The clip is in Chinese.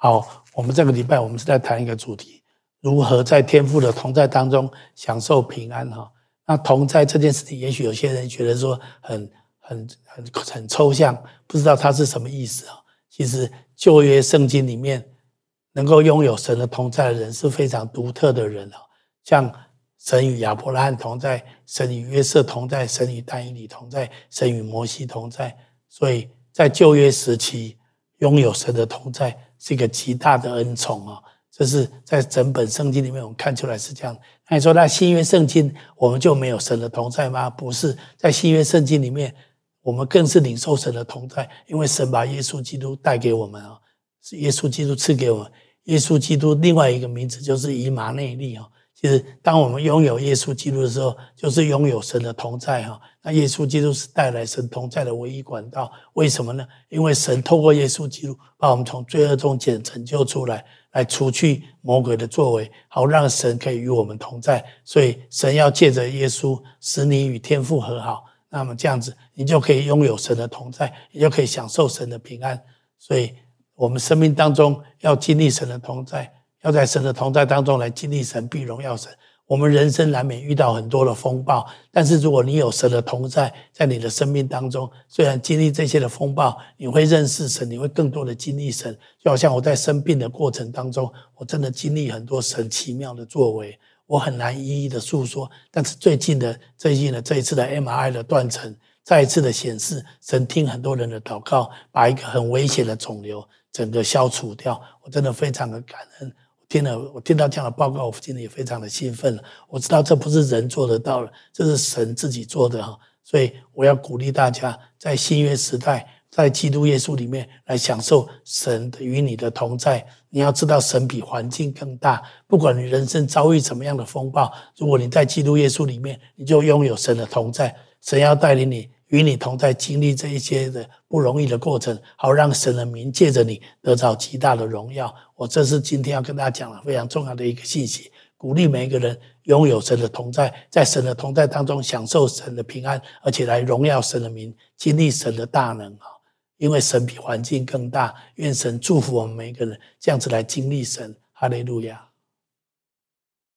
好，我们这个礼拜我们是在谈一个主题，如何在天父的同在当中享受平安哈。那同在这件事情，也许有些人觉得说很很很很抽象，不知道它是什么意思啊。其实旧约圣经里面能够拥有神的同在的人是非常独特的人啊，像神与亚伯拉罕同在，神与约瑟同在，神与但以理同在，神与摩西同在。所以在旧约时期拥有神的同在是一个极大的恩宠啊。这是在整本圣经里面，我们看出来是这样。那你说，那新约圣经我们就没有神的同在吗？不是，在新约圣经里面，我们更是领受神的同在，因为神把耶稣基督带给我们啊，是耶稣基督赐给我们。耶稣基督另外一个名字就是以马内利啊。其实，当我们拥有耶稣基督的时候，就是拥有神的同在哈。那耶稣基督是带来神同在的唯一管道。为什么呢？因为神透过耶稣基督把我们从罪恶中拯拯救出来。来除去魔鬼的作为，好让神可以与我们同在。所以神要借着耶稣使你与天父和好，那么这样子你就可以拥有神的同在，你就可以享受神的平安。所以，我们生命当中要经历神的同在，要在神的同在当中来经历神必荣耀神。我们人生难免遇到很多的风暴，但是如果你有神的同在，在你的生命当中，虽然经历这些的风暴，你会认识神，你会更多的经历神。就好像我在生病的过程当中，我真的经历很多神奇妙的作为，我很难一一的诉说。但是最近的最近的这一次的 MRI 的断层，再一次的显示，神听很多人的祷告，把一个很危险的肿瘤整个消除掉，我真的非常的感恩。听了，我听到这样的报告，我今天也非常的兴奋了。我知道这不是人做得到的，这是神自己做的哈。所以我要鼓励大家，在新约时代，在基督耶稣里面来享受神与你的同在。你要知道，神比环境更大。不管你人生遭遇怎么样的风暴，如果你在基督耶稣里面，你就拥有神的同在。神要带领你。与你同在，经历这一些的不容易的过程，好让神的名借着你得到极大的荣耀。我这是今天要跟大家讲的非常重要的一个信息，鼓励每一个人拥有神的同在，在神的同在当中享受神的平安，而且来荣耀神的名，经历神的大能啊！因为神比环境更大。愿神祝福我们每一个人，这样子来经历神。哈利路亚。